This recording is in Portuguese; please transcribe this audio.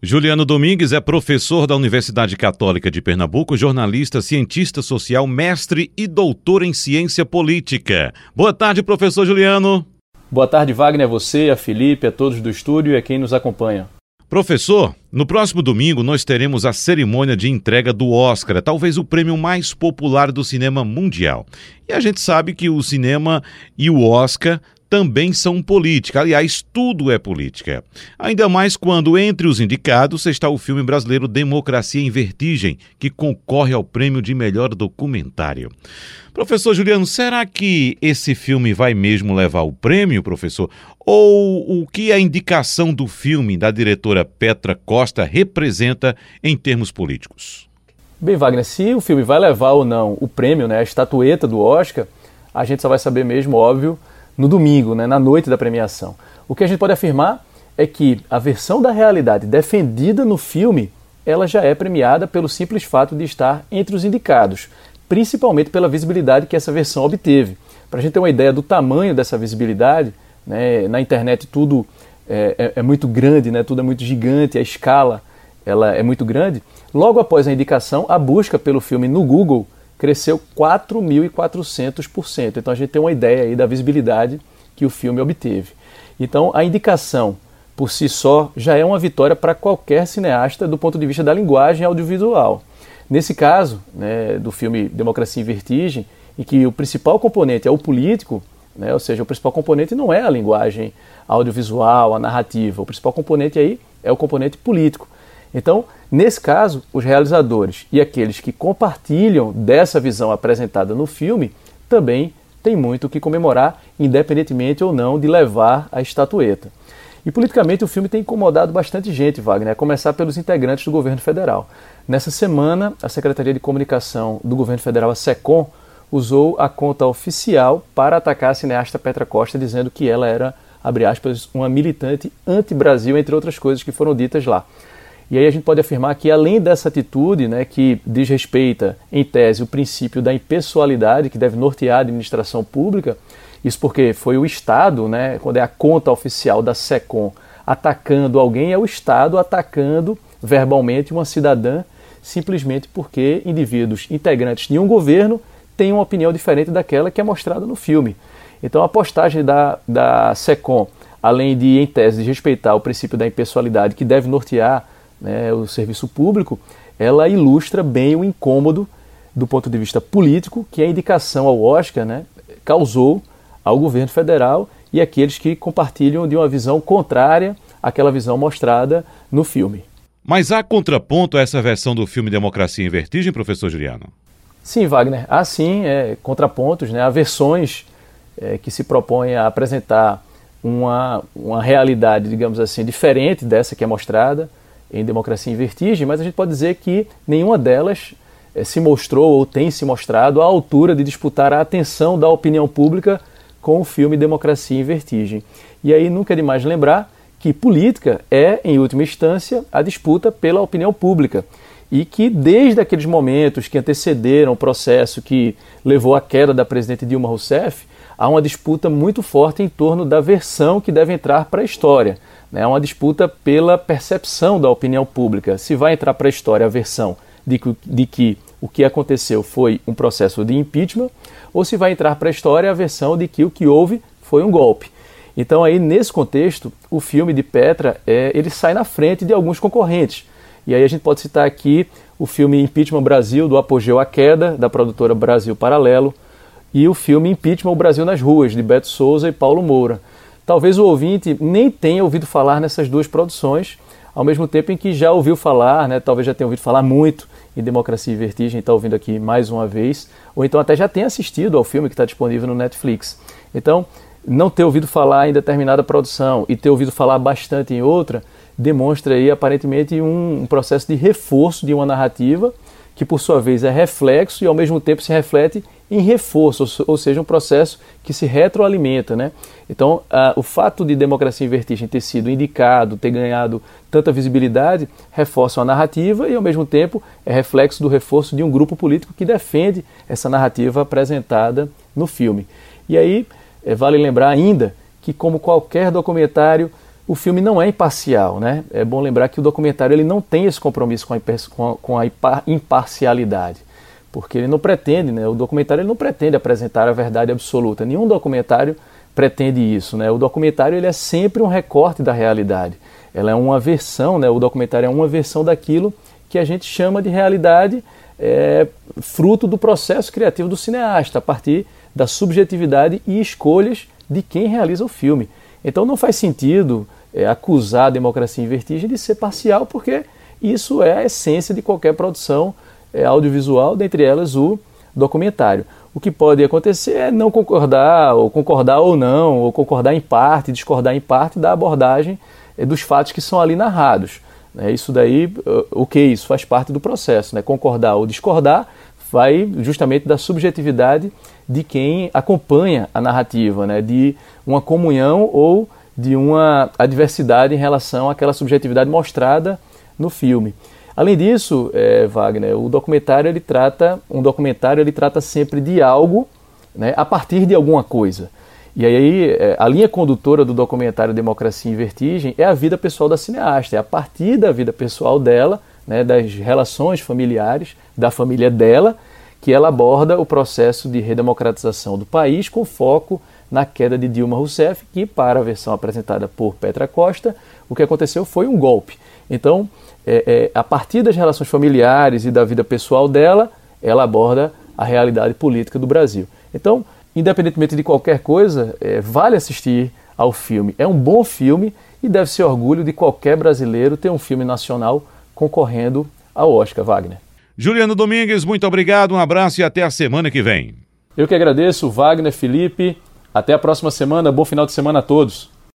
Juliano Domingues é professor da Universidade Católica de Pernambuco, jornalista, cientista social, mestre e doutor em ciência política. Boa tarde, professor Juliano. Boa tarde, Wagner, a você, a Felipe, a todos do estúdio e a quem nos acompanha. Professor, no próximo domingo nós teremos a cerimônia de entrega do Oscar, talvez o prêmio mais popular do cinema mundial. E a gente sabe que o cinema e o Oscar também são política. Aliás, tudo é política. Ainda mais quando entre os indicados está o filme brasileiro Democracia em Vertigem, que concorre ao prêmio de melhor documentário. Professor Juliano, será que esse filme vai mesmo levar o prêmio, professor? Ou o que a indicação do filme da diretora Petra Costa representa em termos políticos? Bem, Wagner, se o filme vai levar ou não o prêmio, né, a estatueta do Oscar, a gente só vai saber mesmo, óbvio, no domingo, né, na noite da premiação. O que a gente pode afirmar é que a versão da realidade defendida no filme, ela já é premiada pelo simples fato de estar entre os indicados, principalmente pela visibilidade que essa versão obteve. Para a gente ter uma ideia do tamanho dessa visibilidade, né, na internet tudo é, é, é muito grande, né, tudo é muito gigante, a escala ela é muito grande. Logo após a indicação, a busca pelo filme no Google cresceu 4.400%. Então a gente tem uma ideia aí da visibilidade que o filme obteve. Então a indicação por si só já é uma vitória para qualquer cineasta do ponto de vista da linguagem audiovisual. Nesse caso, né, do filme Democracia em Vertigem, em que o principal componente é o político, né, ou seja, o principal componente não é a linguagem audiovisual, a narrativa, o principal componente aí é o componente político. Então, nesse caso, os realizadores e aqueles que compartilham dessa visão apresentada no filme também têm muito o que comemorar, independentemente ou não de levar a estatueta. E politicamente o filme tem incomodado bastante gente, Wagner, a começar pelos integrantes do governo federal. Nessa semana, a Secretaria de Comunicação do governo federal, a SECOM, usou a conta oficial para atacar a cineasta Petra Costa, dizendo que ela era, abre aspas, uma militante anti-Brasil, entre outras coisas que foram ditas lá. E aí a gente pode afirmar que, além dessa atitude, né, que desrespeita, em tese, o princípio da impessoalidade que deve nortear a administração pública, isso porque foi o Estado, né, quando é a conta oficial da SECOM atacando alguém, é o Estado atacando verbalmente uma cidadã, simplesmente porque indivíduos integrantes de um governo têm uma opinião diferente daquela que é mostrada no filme. Então a postagem da, da SECOM, além de, em tese, respeitar o princípio da impessoalidade que deve nortear né, o serviço público, ela ilustra bem o incômodo do ponto de vista político que a indicação ao Oscar né, causou ao governo federal e aqueles que compartilham de uma visão contrária àquela visão mostrada no filme. Mas há contraponto a essa versão do filme Democracia em Vertigem, professor Juliano? Sim, Wagner. Há sim é, contrapontos, né? há versões é, que se propõem a apresentar uma, uma realidade, digamos assim, diferente dessa que é mostrada em Democracia em Vertigem, mas a gente pode dizer que nenhuma delas eh, se mostrou ou tem se mostrado à altura de disputar a atenção da opinião pública com o filme Democracia em Vertigem. E aí nunca é demais lembrar que política é, em última instância, a disputa pela opinião pública. E que desde aqueles momentos que antecederam o processo que levou à queda da presidente Dilma Rousseff, há uma disputa muito forte em torno da versão que deve entrar para a história. É uma disputa pela percepção da opinião pública. Se vai entrar para a história a versão de que, de que o que aconteceu foi um processo de impeachment, ou se vai entrar para a história a versão de que o que houve foi um golpe. Então aí nesse contexto, o filme de Petra é, ele sai na frente de alguns concorrentes. E aí a gente pode citar aqui o filme Impeachment Brasil, do Apogeu à Queda, da produtora Brasil Paralelo, e o filme Impeachment o Brasil nas Ruas, de Beto Souza e Paulo Moura. Talvez o ouvinte nem tenha ouvido falar nessas duas produções, ao mesmo tempo em que já ouviu falar, né, talvez já tenha ouvido falar muito em Democracia e Vertigem, está ouvindo aqui mais uma vez, ou então até já tenha assistido ao filme que está disponível no Netflix. Então, não ter ouvido falar em determinada produção e ter ouvido falar bastante em outra, demonstra aí aparentemente um, um processo de reforço de uma narrativa que por sua vez é reflexo e ao mesmo tempo se reflete em reforço, ou seja, um processo que se retroalimenta. Né? Então, o fato de Democracia em Vertigem ter sido indicado, ter ganhado tanta visibilidade, reforça a narrativa e, ao mesmo tempo, é reflexo do reforço de um grupo político que defende essa narrativa apresentada no filme. E aí, é, vale lembrar ainda que, como qualquer documentário, o filme não é imparcial, né? É bom lembrar que o documentário ele não tem esse compromisso com a, com a imparcialidade, porque ele não pretende, né? O documentário ele não pretende apresentar a verdade absoluta. Nenhum documentário pretende isso, né? O documentário ele é sempre um recorte da realidade. Ela é uma versão, né? O documentário é uma versão daquilo que a gente chama de realidade é, fruto do processo criativo do cineasta, a partir da subjetividade e escolhas de quem realiza o filme. Então não faz sentido é, acusar a democracia em vertigem de ser parcial, porque isso é a essência de qualquer produção audiovisual, dentre elas o documentário. O que pode acontecer é não concordar, ou concordar ou não, ou concordar em parte, discordar em parte da abordagem é, dos fatos que são ali narrados. Né? Isso daí, o que isso faz parte do processo. Né? Concordar ou discordar vai justamente da subjetividade de quem acompanha a narrativa, né? de uma comunhão ou de uma adversidade em relação àquela subjetividade mostrada no filme. Além disso, é, Wagner, o documentário ele trata um documentário ele trata sempre de algo, né, a partir de alguma coisa. E aí é, a linha condutora do documentário Democracia em Vertigem é a vida pessoal da cineasta, é a partir da vida pessoal dela, né, das relações familiares da família dela, que ela aborda o processo de redemocratização do país com foco na queda de Dilma Rousseff, que para a versão apresentada por Petra Costa, o que aconteceu foi um golpe. Então, é, é, a partir das relações familiares e da vida pessoal dela, ela aborda a realidade política do Brasil. Então, independentemente de qualquer coisa, é, vale assistir ao filme. É um bom filme e deve ser orgulho de qualquer brasileiro ter um filme nacional concorrendo ao Oscar, Wagner. Juliano Domingues, muito obrigado, um abraço e até a semana que vem. Eu que agradeço, Wagner, Felipe. Até a próxima semana. Bom final de semana a todos.